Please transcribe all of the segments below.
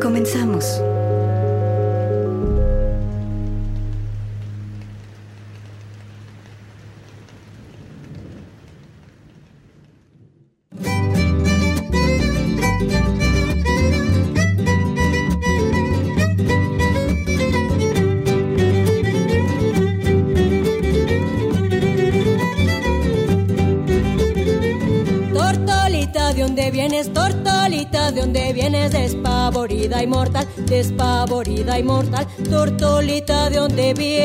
Comenzamos. Despavorida y mortal, tortolita de donde viene.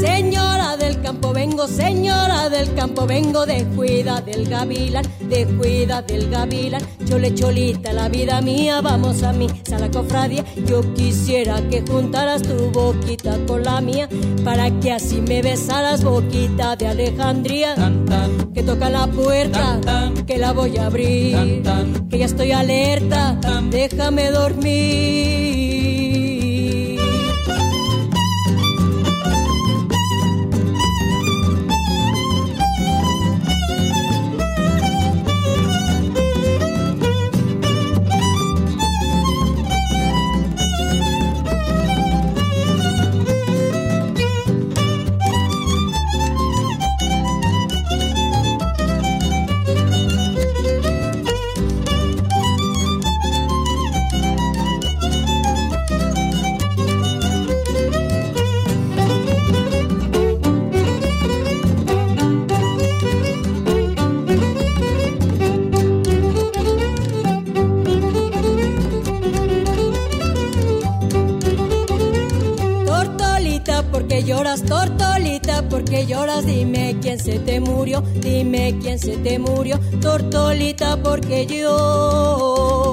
Señora del campo vengo, señora del campo de cuida del gavilán, de cuida del gavilán Chole cholita, la vida mía, vamos a mí, cofradía. Yo quisiera que juntaras tu boquita con la mía, para que así me besaras, boquita de Alejandría. que toca la puerta, que la voy a abrir, que ya estoy alerta, déjame dormir. Lloras, dime quién se te murió, dime quién se te murió, tortolita, porque lloras.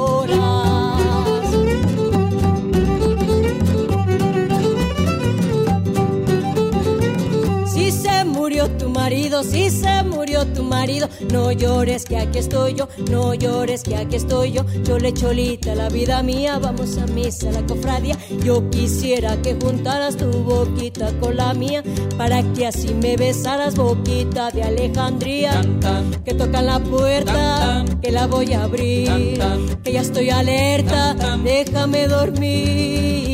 Si se murió tu marido, no llores que aquí estoy yo, no llores que aquí estoy yo, yo le cholita la vida mía, vamos a misa la cofradía, yo quisiera que juntaras tu boquita con la mía, para que así me besaras boquita de Alejandría, que toca la puerta, que la voy a abrir, que ya estoy alerta, déjame dormir.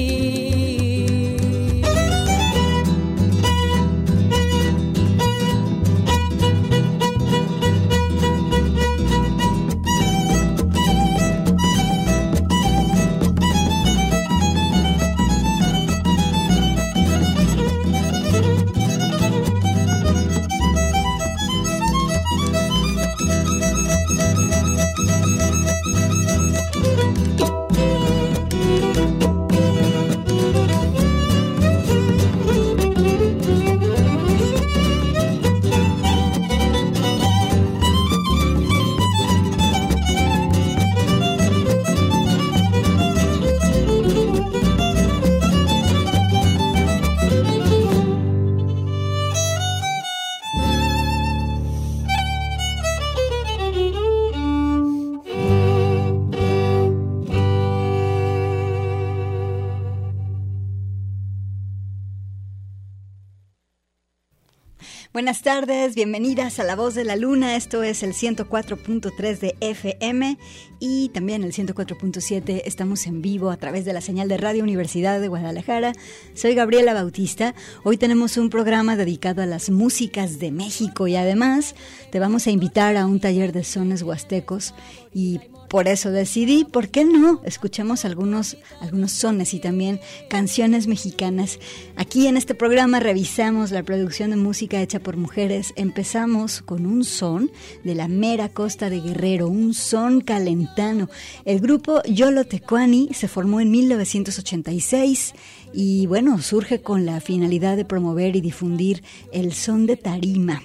Buenas tardes, bienvenidas a La Voz de la Luna. Esto es el 104.3 de FM y también el 104.7. Estamos en vivo a través de la señal de Radio Universidad de Guadalajara. Soy Gabriela Bautista. Hoy tenemos un programa dedicado a las músicas de México y además te vamos a invitar a un taller de sones huastecos y por eso decidí, ¿por qué no? Escuchemos algunos, algunos sones y también canciones mexicanas. Aquí en este programa revisamos la producción de música hecha por mujeres. Empezamos con un son de la mera costa de Guerrero, un son calentano. El grupo Yolo Tecuani se formó en 1986 y bueno, surge con la finalidad de promover y difundir el son de tarima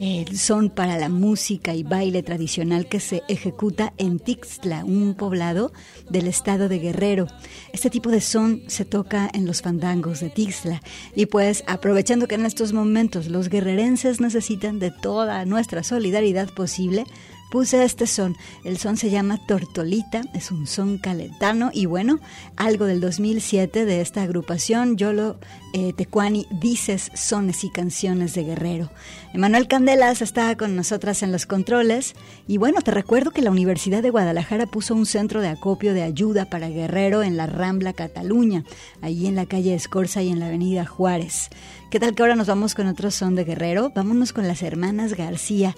el son para la música y baile tradicional que se ejecuta en Tixtla, un poblado del estado de Guerrero. Este tipo de son se toca en los fandangos de Tixtla y pues aprovechando que en estos momentos los guerrerenses necesitan de toda nuestra solidaridad posible, puse este son. El son se llama Tortolita, es un son caletano y bueno, algo del 2007 de esta agrupación, Yolo eh, Tecuani, Dices, Sones y Canciones de Guerrero. Emanuel Candelas está con nosotras en los controles y bueno, te recuerdo que la Universidad de Guadalajara puso un centro de acopio de ayuda para Guerrero en la Rambla Cataluña, allí en la calle Escorza y en la avenida Juárez. ¿Qué tal que ahora nos vamos con otro son de Guerrero? Vámonos con las hermanas García.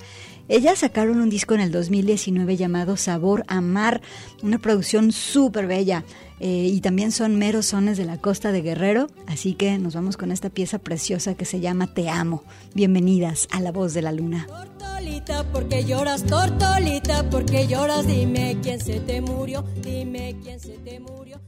Ellas sacaron un disco en el 2019 llamado Sabor a Mar, una producción súper bella. Eh, y también son meros sones de la costa de Guerrero, así que nos vamos con esta pieza preciosa que se llama Te amo. Bienvenidas a La Voz de la Luna. Tortolita, lloras, tortolita, lloras, dime quién se te murió, dime quién se te murió.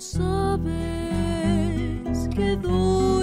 Dime por qué.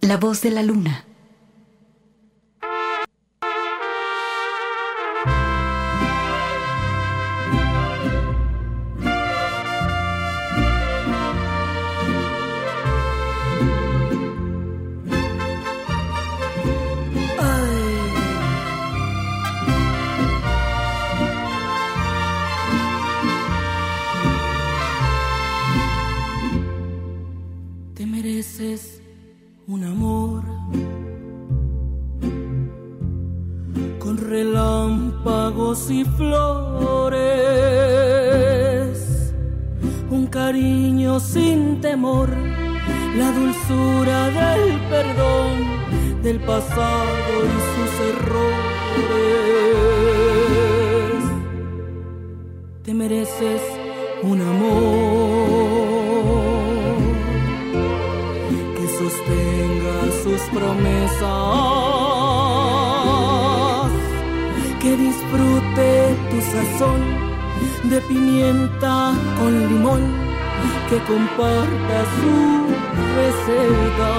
La voz de la luna. Mereces un amor que sostenga sus promesas, que disfrute tu sazón de pimienta con limón, que comparta sus recetas.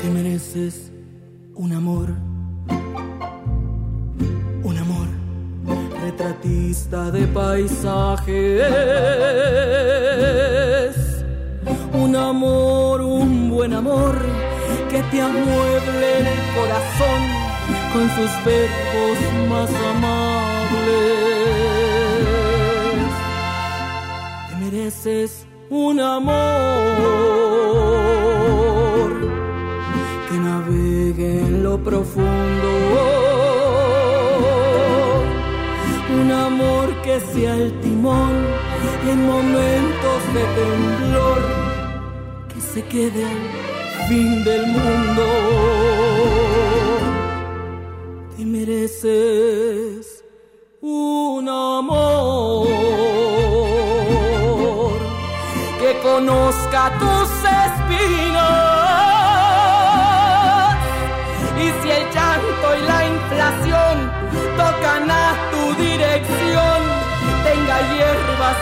Te mereces un amor, retratista de paisajes. Un amor, un buen amor que te amueble el corazón con sus verbos más amables. Te mereces un amor que navegue en lo profundo que sea el timón en momentos de temblor, que se quede al fin del mundo. Te mereces un amor que conozca tus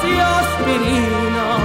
y aspirinas.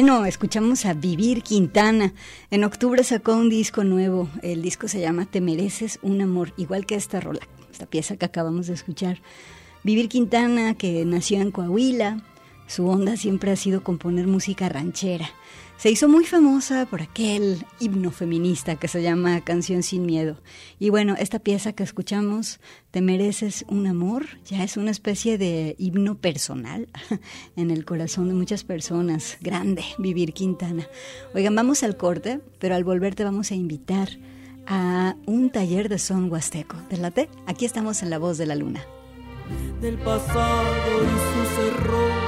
Bueno, escuchamos a Vivir Quintana. En octubre sacó un disco nuevo. El disco se llama Te mereces un amor, igual que esta rola, esta pieza que acabamos de escuchar. Vivir Quintana, que nació en Coahuila, Su onda siempre ha sido componer música ranchera. Se hizo muy famosa por aquel himno feminista que se llama Canción sin Miedo. Y bueno, esta pieza que escuchamos, Te mereces un amor, ya es una especie de himno personal en el corazón de muchas personas. Grande, Vivir Quintana. Oigan, vamos al corte, pero al volver te vamos a invitar a un taller de son huasteco. ¿Te? Aquí estamos en La Voz de la Luna. Del pasado y sus errores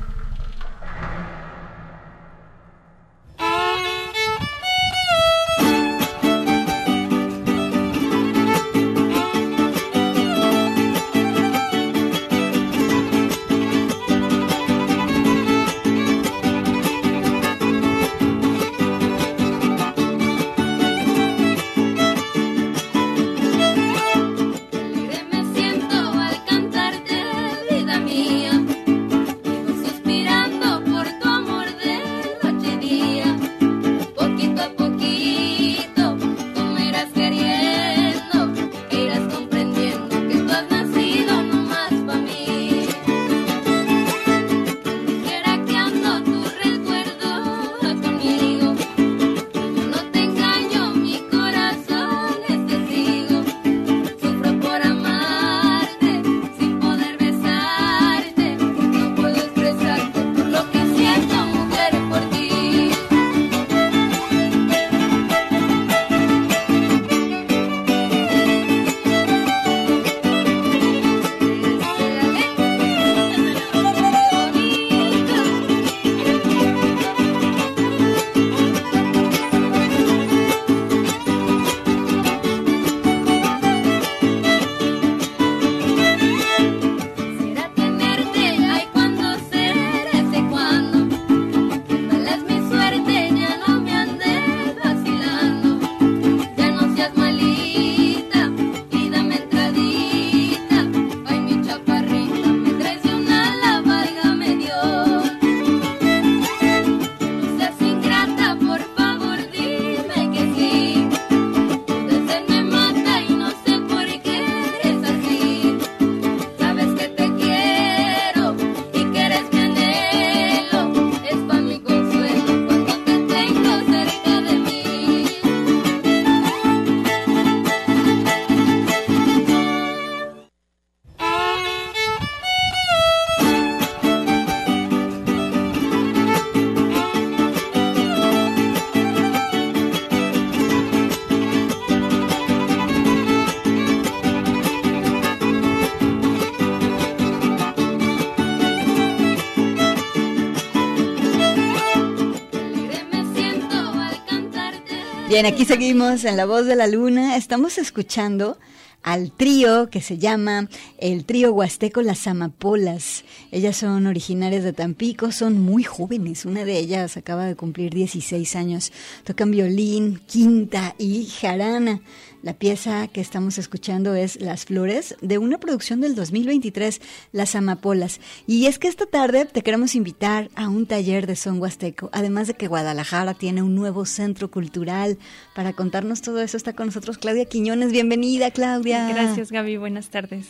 Bien, aquí seguimos en La Voz de la Luna. Estamos escuchando al trío que se llama el trío Huasteco Las Amapolas. Ellas son originarias de Tampico, son muy jóvenes. Una de ellas acaba de cumplir 16 años. Tocan violín, quinta y jarana. La pieza que estamos escuchando es Las Flores, de una producción del 2023, Las Amapolas. Y es que esta tarde te queremos invitar a un taller de son huasteco, además de que Guadalajara tiene un nuevo centro cultural. Para contarnos todo eso está con nosotros Claudia Quiñones. Bienvenida, Claudia. Gracias, Gaby. Buenas tardes.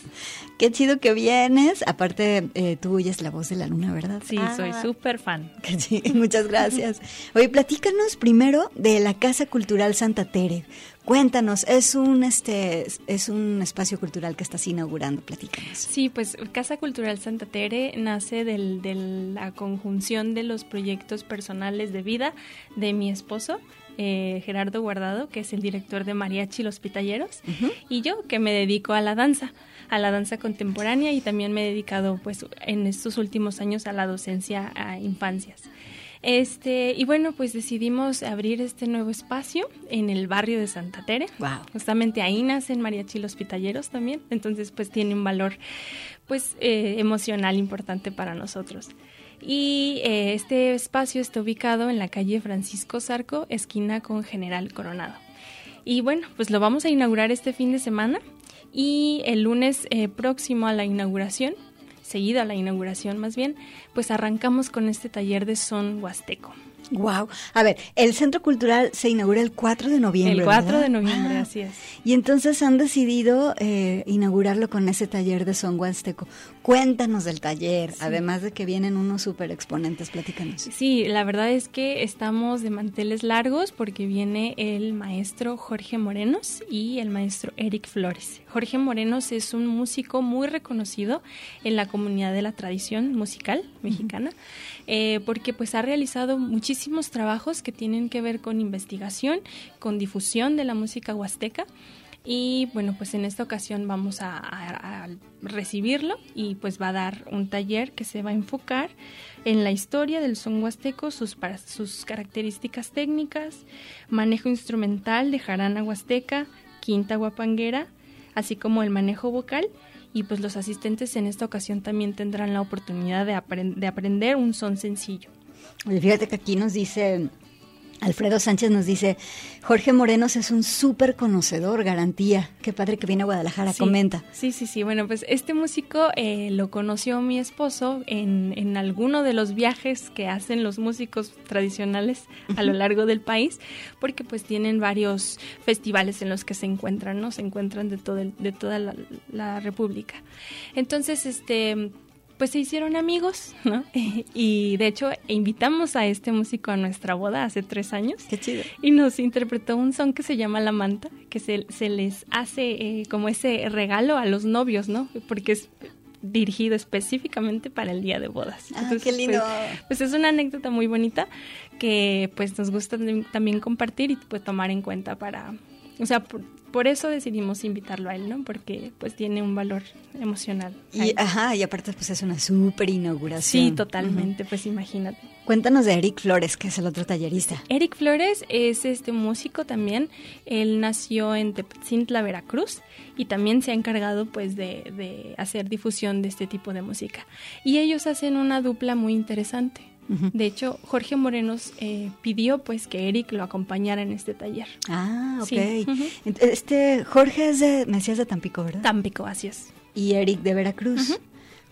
Qué chido que vienes. Aparte, eh, tú oyes la voz de la luna, ¿verdad? Sí, soy ah. súper fan. Sí, muchas gracias. Oye, platícanos primero de la Casa Cultural Santa Tere. Cuéntanos, es un este es un espacio cultural que estás inaugurando, platícanos. Sí, pues Casa Cultural Santa Tere nace del, de la conjunción de los proyectos personales de vida de mi esposo, eh, Gerardo Guardado, que es el director de Mariachi Los Pitalleros, y yo que me dedico a la danza, a la danza contemporánea y también me he dedicado pues en estos últimos años a la docencia a infancias. Este, y bueno, pues decidimos abrir este nuevo espacio en el barrio de Santa Tere. Wow. Justamente ahí nacen mariachi los pitalleros también. Entonces, pues tiene un valor pues eh, emocional importante para nosotros. Y eh, este espacio está ubicado en la calle Francisco Zarco, esquina con General Coronado. Y bueno, pues lo vamos a inaugurar este fin de semana y el lunes eh, próximo a la inauguración, seguida a la inauguración más bien, pues arrancamos con este taller de son huasteco. Wow. A ver, el Centro Cultural se inaugura el 4 de noviembre. El 4 ¿verdad? de noviembre, Ah, así es. Y entonces han decidido eh, inaugurarlo con ese taller de son huasteco. Cuéntanos del taller, además de que vienen unos super exponentes, platícanos. Sí, la verdad es que estamos de manteles largos porque viene el maestro Jorge Morenos y el maestro Eric Flores. Jorge Morenos es un músico muy reconocido en la comunidad de la tradición musical mexicana eh, porque pues ha realizado muchísimos trabajos que tienen que ver con investigación, con difusión de la música huasteca. Y bueno, pues en esta ocasión vamos a, recibirlo y pues va a dar un taller que se va a enfocar en la historia del son huasteco, sus, sus características técnicas, manejo instrumental de jarana huasteca, quinta guapanguera, así como el manejo vocal. Y pues los asistentes en esta ocasión también tendrán la oportunidad de, de aprender un son sencillo. Fíjate que aquí nos dice, Alfredo Sánchez nos dice, Jorge Morenos es un súper conocedor, garantía. Qué padre que viene a Guadalajara, Sí, comenta. Sí, sí, sí. Bueno, pues este músico eh, lo conoció mi esposo en, en alguno de los viajes que hacen los músicos tradicionales a lo largo del país, porque pues tienen varios festivales en los que se encuentran, ¿no? Se encuentran de, todo el- de toda la, la República. Entonces, este pues se hicieron amigos, ¿no? y de hecho invitamos a este músico a nuestra boda hace tres años Qué chido. y nos interpretó un son que se llama La Manta, que se, se les hace eh, como ese regalo a los novios, ¿no? Porque es dirigido específicamente para el día de bodas. Ah, qué lindo. Pues, pues es una anécdota muy bonita que pues nos gusta tam- también compartir y pues tomar en cuenta para, o sea, por, eso decidimos invitarlo a él, ¿no? Porque pues tiene un valor emocional. Y, ajá, y aparte pues es una súper inauguración. Sí, totalmente, pues imagínate. Cuéntanos de Eric Flores, que es el otro tallerista. Eric Flores es este músico también. Él nació en Tepozintla, Veracruz, y también se ha encargado pues de, de hacer difusión de este tipo de música. Y ellos hacen una dupla muy interesante. De hecho, Jorge Morenos eh, pidió pues que Eric lo acompañara en este taller. Ah, ok. Sí, Este, Jorge es de, me decías de Tampico, ¿verdad? Tampico, así es. y Eric de Veracruz.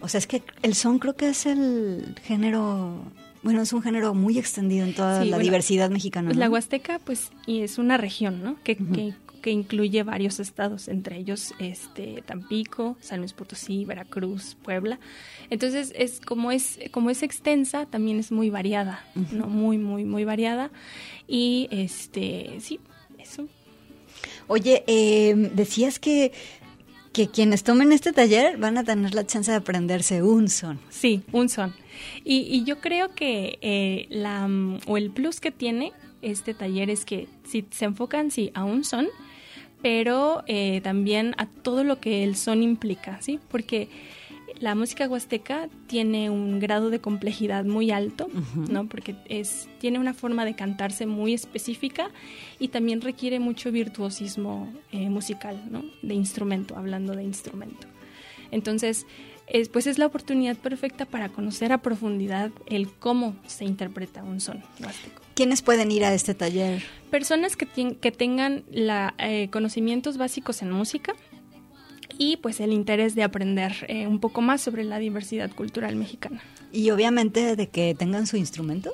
O sea, es que el son creo que es el género, bueno, es un género muy extendido en toda Sí, la bueno, diversidad mexicana. Pues la Huasteca, pues, y es una región, ¿no? Que, que, que incluye varios estados, entre ellos este Tampico, San Luis Potosí, Veracruz, Puebla. Entonces, es como es como es extensa, también es muy variada, ¿no? Muy muy muy variada y este, sí, eso. Oye, eh, decías que, que quienes tomen este taller van a tener la chance de aprenderse un son. Sí, un son. Y, y yo creo que eh, la mm, o el plus que tiene este taller es que si se enfocan sí a un son, pero eh, también a todo lo que el son implica, ¿sí? Porque la música huasteca tiene un grado de complejidad muy alto, ¿no? Porque es, tiene una forma de cantarse muy específica y también requiere mucho virtuosismo eh, musical, ¿no? De instrumento, hablando de instrumento. Entonces, es, pues es la oportunidad perfecta para conocer a profundidad el cómo se interpreta un son huasteco. ¿Quiénes pueden ir a este taller? Personas que, que tengan la, eh, conocimientos básicos en música y pues el interés de aprender eh, un poco más sobre la diversidad cultural mexicana. Y obviamente de que tengan su instrumento.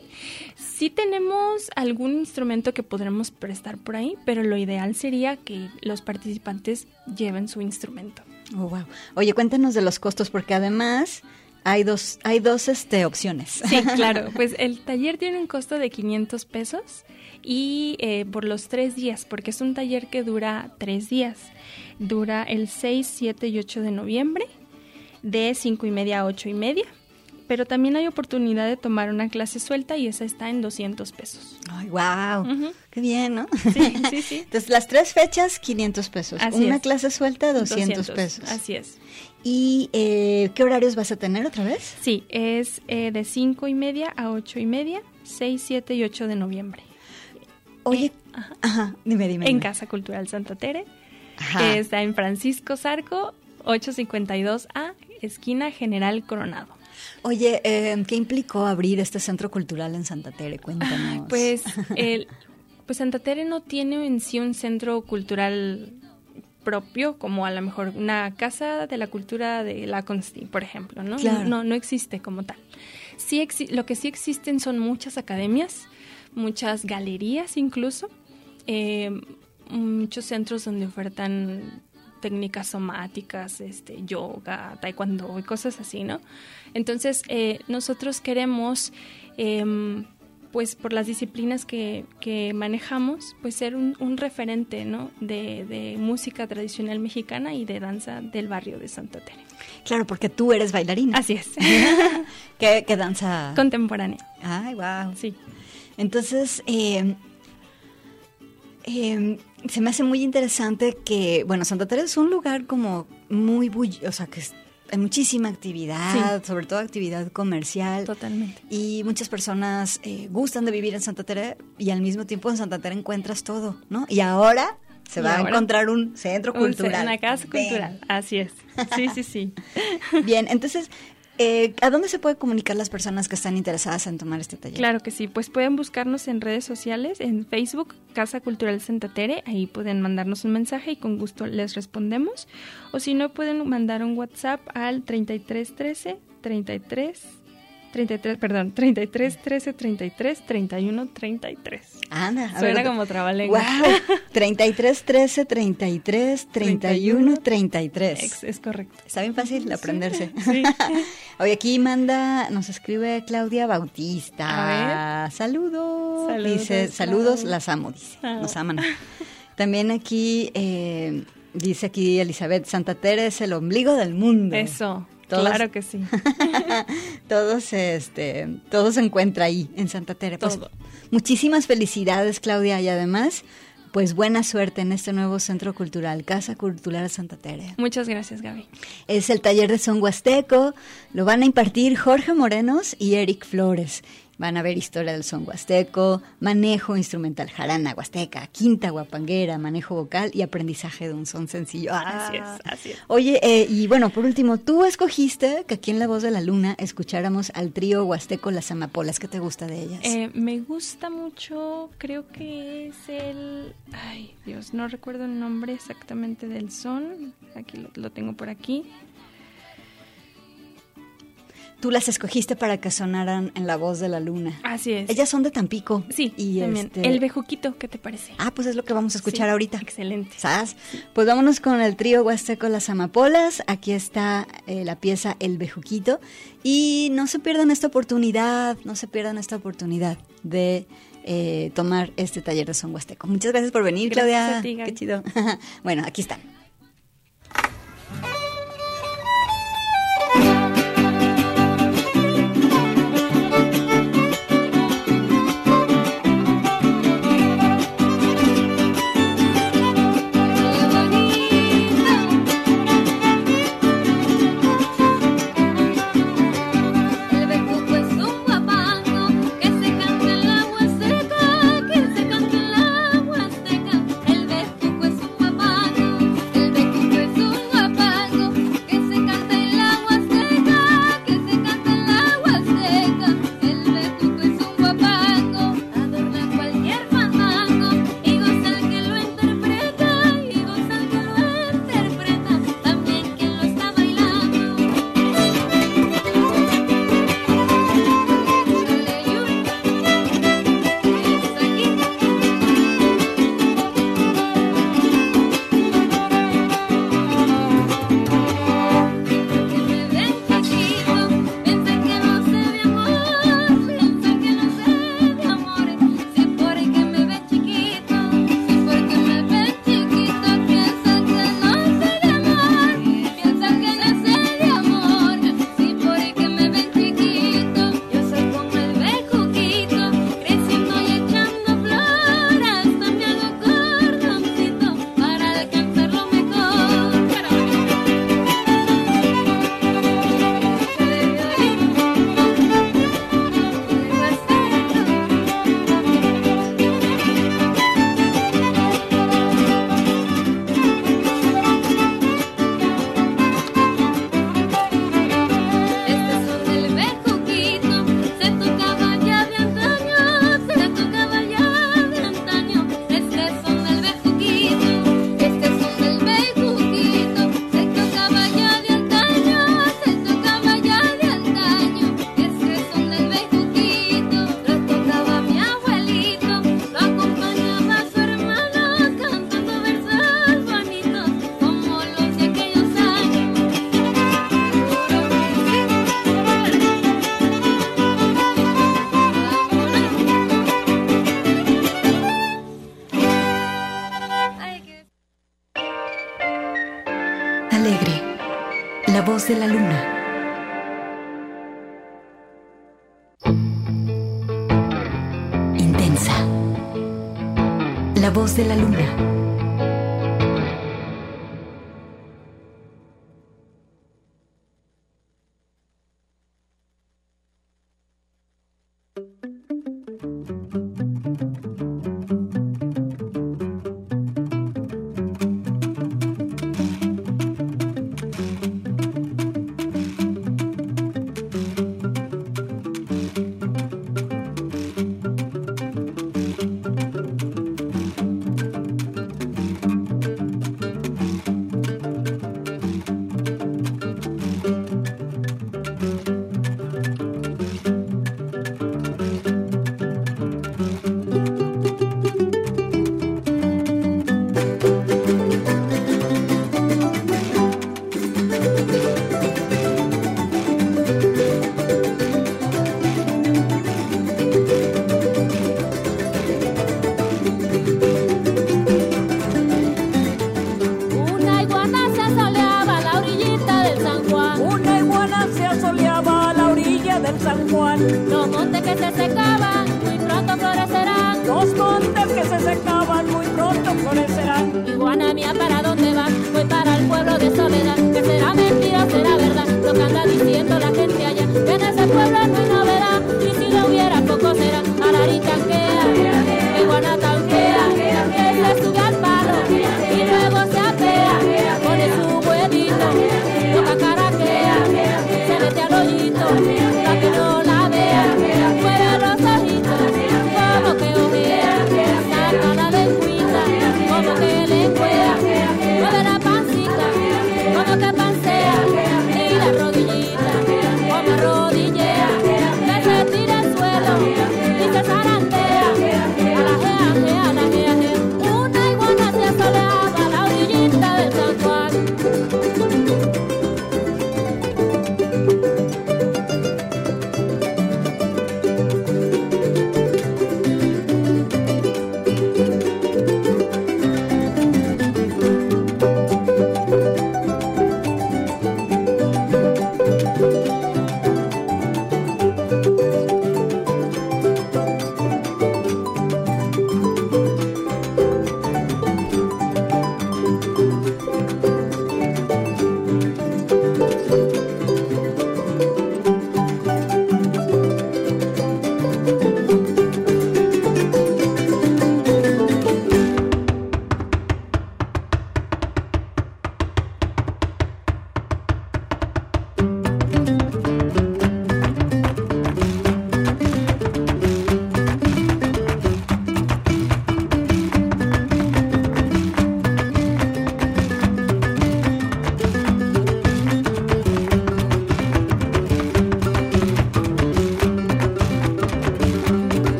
Sí tenemos algún instrumento que podremos prestar por ahí, pero lo ideal sería que los participantes lleven su instrumento. Oh, wow. Oye, cuéntanos de los costos, porque además hay dos, hay dos este, opciones. Sí, claro. Pues el taller tiene un costo de 500 pesos y eh, por los tres días, porque es un taller que dura tres días. Dura el 6, 7 y 8 de noviembre, de 5 y media a 8 y media. Pero también hay oportunidad de tomar una clase suelta y esa está en 200 pesos. Ay, wow. Ujú. Qué bien, ¿no? Sí, sí, sí. Entonces, las tres fechas, 500 pesos. Así Una es. clase suelta, 200, pesos. Así es. ¿Y eh, qué horarios vas a tener otra vez? Sí, es eh, de 5 y media a 8 y media, 6, 7 y 8 de noviembre. Oye, Eh, ajá. ajá, dime, dime. En dime. Casa Cultural Santa Tere. Ajá. que está en Francisco Zarco, 852A, esquina General Coronado. Oye, eh, ¿qué implicó abrir este centro cultural en Santa Tere? Cuéntanos. Pues el- pues Santa Tere no tiene en sí un centro cultural propio, como a lo mejor una casa de la cultura de la Consti, por ejemplo, ¿no? No, no existe como tal. Sí lo que sí existen son muchas academias, muchas galerías incluso, eh, muchos centros donde ofertan técnicas somáticas, este, yoga, taekwondo y cosas así, ¿no? Entonces, eh, nosotros queremos, em, pues por las disciplinas que, que manejamos, pues ser un, un referente, ¿no? De, de, música tradicional mexicana y de danza del barrio de Santa Tere. Claro, porque tú eres bailarina. Así es. ¿Qué, ¿Qué, danza? Contemporánea. Ay, wow. Sí. Entonces, eh, eh, se me hace muy interesante que, bueno, Santa Teresa es un lugar como muy bulloso, o sea, que hay muchísima actividad, sobre todo actividad comercial. Totalmente. Y muchas personas eh, gustan de vivir en Santa Teresa y al mismo tiempo en Santa Teresa encuentras todo, ¿no? Y ahora se va a encontrar un centro cultural. Una casa cultural, así es. Sí, sí, sí. Bien, entonces eh, ¿A dónde se puede comunicar las personas que están interesadas en tomar este taller? Claro que sí, pues pueden buscarnos en redes sociales, en Facebook, Casa Cultural Santa Tere, ahí pueden mandarnos un mensaje y con gusto les respondemos. O si no, pueden mandar un WhatsApp al 3313 33 33, perdón, 33, 13, 33, 31, 33. Anda, a Suena como trabalengua. Wow, 33, 13, 33, 31, 33. Es, es correcto. Está bien fácil aprenderse. Sí. Hoy aquí manda, nos escribe Claudia Bautista. Saludos. saludos. Dice, saludos, las amo, dice. Ah. Nos aman. También aquí... Eh, Dice aquí Elizabeth, Santa Tere es el ombligo del mundo. Eso claro que sí. todos, este, todo se encuentra ahí en Santa Teresa. Pues, muchísimas felicidades, Claudia, y además, pues buena suerte en este nuevo centro cultural, Casa Cultural Santa Teresa. Muchas gracias, Gaby. Es el taller de son huasteco, lo van a impartir Jorge Morenos y Eric Flores. Van a ver historia del son huasteco, manejo instrumental jarana huasteca, quinta guapanguera, manejo vocal y aprendizaje de un son sencillo. así es, ah. así es. Oye, eh, y bueno, por último, tú escogiste que aquí en La Voz de la Luna escucháramos al trío huasteco Las Amapolas. ¿Qué te gusta de ellas? Eh, me gusta mucho, creo que es el... Ay, Dios, no recuerdo el nombre exactamente del son. Aquí lo, lo tengo por aquí tú las escogiste para que sonaran en La Voz de la Luna. Así es. Ellas son de Tampico. Sí, y Este... El Bejuquito, ¿qué te parece? Ah, pues es lo que vamos a escuchar ahorita. Excelente. ¿Sabes? Pues vámonos con el trío Huasteco Las Amapolas. Aquí está eh, la pieza El Bejuquito. Y no se pierdan esta oportunidad, no se pierdan esta oportunidad de eh, tomar este taller de son huasteco. Muchas gracias por venir, Claudia. Qué chido. bueno, aquí están.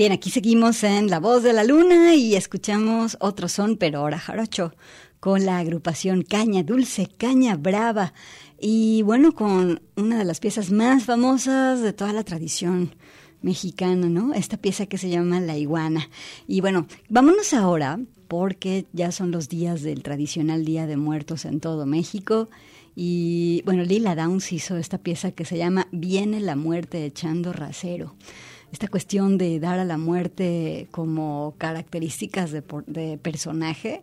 Bien, aquí seguimos en La Voz de la Luna y escuchamos otro son, pero ahora jarocho, con la agrupación Caña Dulce, Caña Brava. Y bueno, con una de las piezas más famosas de toda la tradición mexicana, ¿no? Esta pieza que se llama La Iguana. Y bueno, vámonos ahora, porque ya son los días del tradicional Día de Muertos en todo México. Y bueno, Lila Downs hizo esta pieza que se llama Viene la muerte echando rasero esta cuestión de dar a la muerte como características de, de personaje,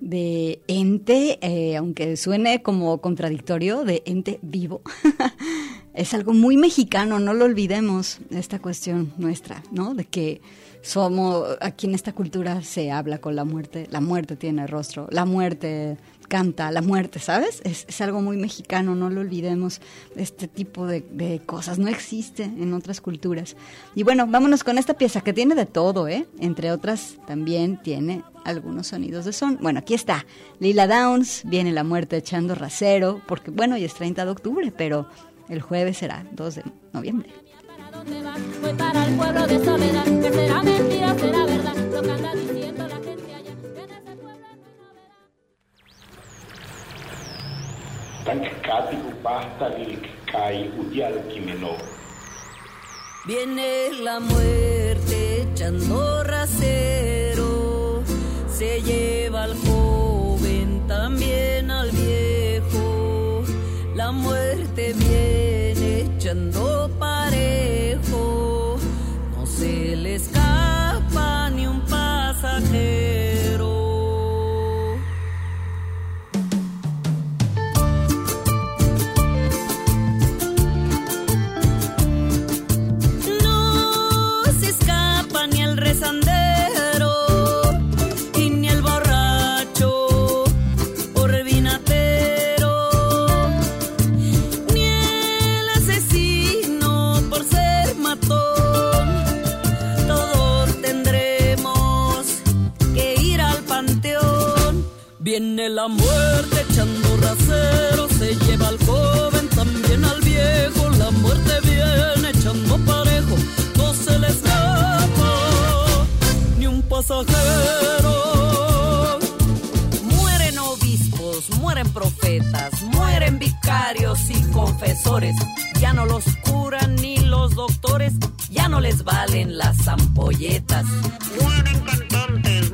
de ente, eh, aunque suene como contradictorio, de ente vivo. es algo muy mexicano, no lo olvidemos, esta cuestión nuestra, ¿no? De que somos, aquí en esta cultura se habla con la muerte, la muerte tiene rostro, la muerte canta la muerte, ¿sabes? Es, algo muy mexicano, no lo olvidemos. Este tipo de, cosas no existe en otras culturas. Y bueno, vámonos con esta pieza que tiene de todo, ¿eh? Entre otras, también tiene algunos sonidos de son. Bueno, aquí está. Lila Downs, viene la muerte echando rasero, porque bueno, ya es 30 de octubre, pero el jueves será 2 de noviembre. de la Viene la muerte echando rasero, se lleva al joven, también al viejo. La muerte viene echando Viene la muerte echando rasero, se lleva al joven, también al viejo. La muerte viene echando parejo, no se le escapa ni un pasajero. Mueren obispos, mueren profetas, mueren vicarios y confesores. Ya no los curan ni los doctores, ya no les valen las ampolletas. Mueren cantantes,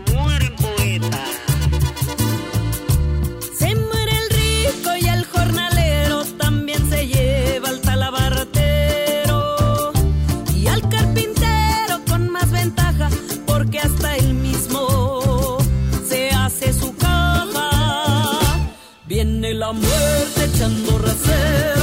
echando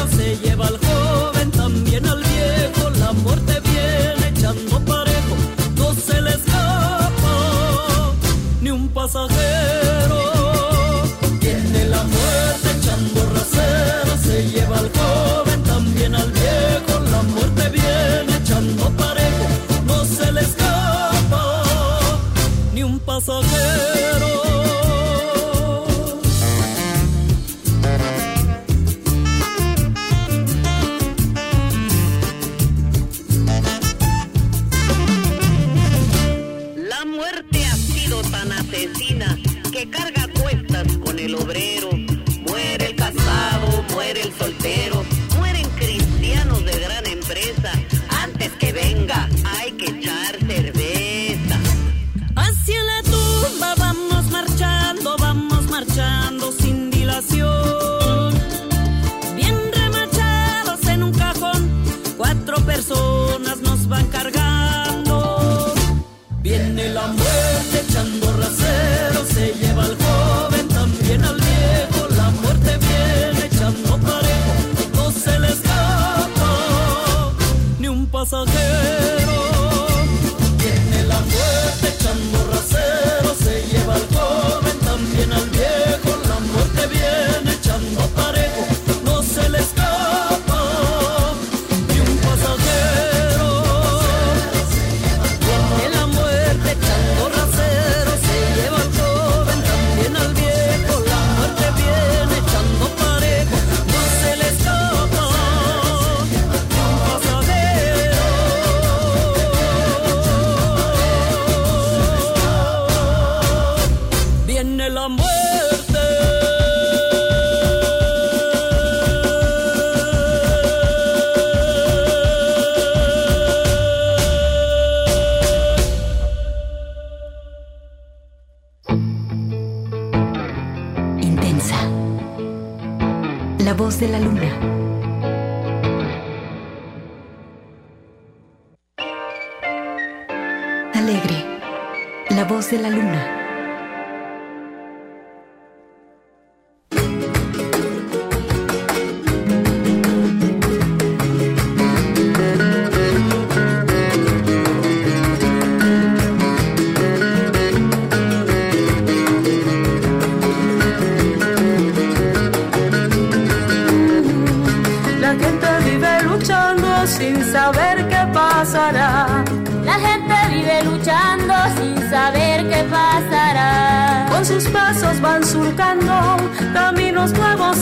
pasos van surcando, caminos nuevos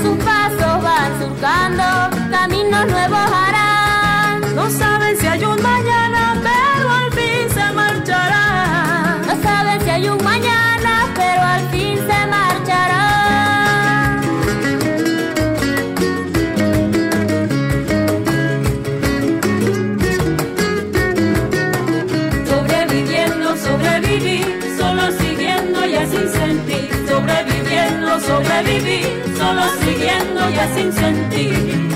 sus pasos van surcando, caminos nuevos harán. Sin sentir.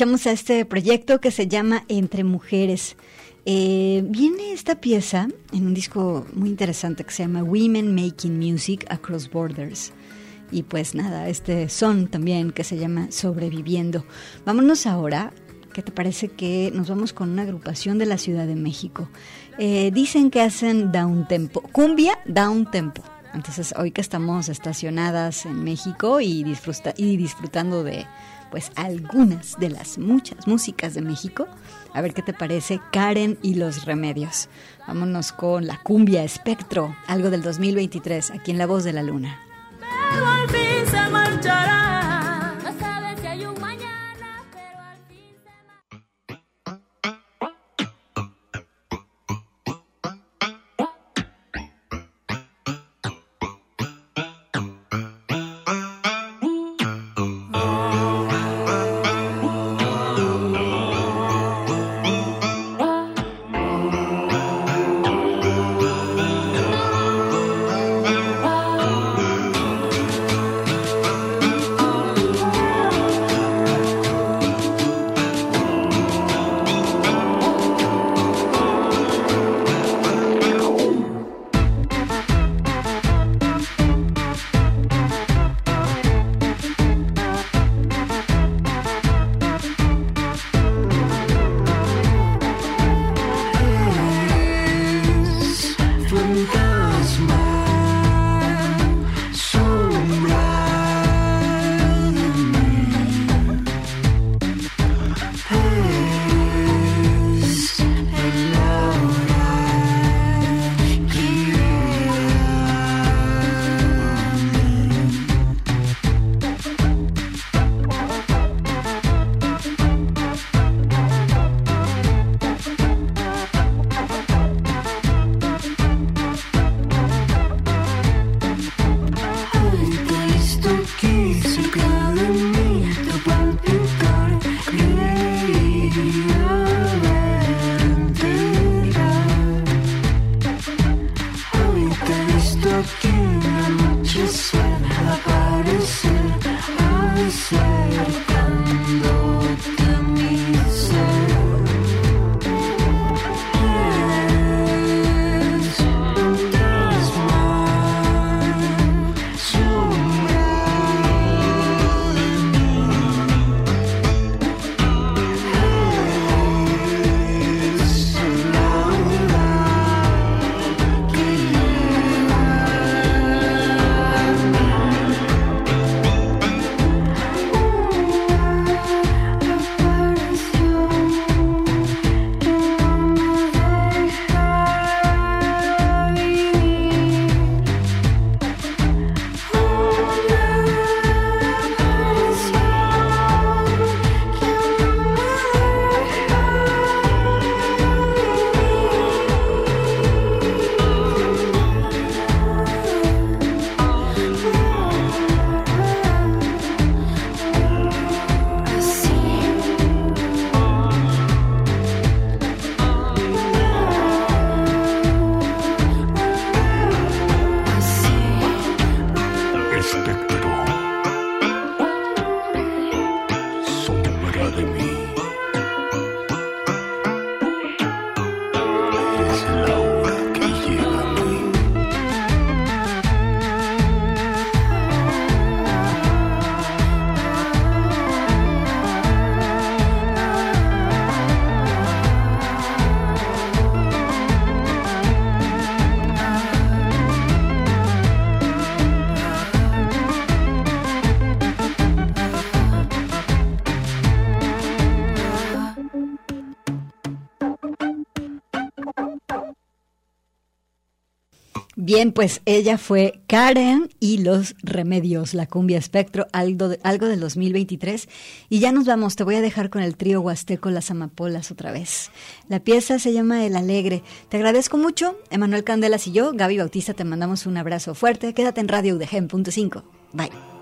Escuchamos a este proyecto que se llama Entre Mujeres. Eh, viene esta pieza en un disco muy interesante que se llama Women Making Music Across Borders. Y pues nada, este son también que se llama Sobreviviendo. Vámonos ahora, ¿qué te parece que nos vamos con una agrupación de la Ciudad de México? Eh, dicen que hacen down tempo, cumbia down tempo. Entonces hoy que estamos estacionadas en México y, disfruta, y disfrutando de pues algunas de las muchas músicas de México. A ver qué te parece Karen y los remedios. Vámonos con la cumbia espectro, algo del 2023, aquí en La Voz de la Luna. se marchará. Bien, pues ella fue Karen y los remedios, la cumbia espectro, algo, de, algo del 2023. Y ya nos vamos, te voy a dejar con el trío huasteco Las Amapolas otra vez. La pieza se llama El Alegre. Te agradezco mucho, Emanuel Candelas y yo, Gaby Bautista, te mandamos un abrazo fuerte. Quédate en Radio UDG.5. Bye. Cuando vio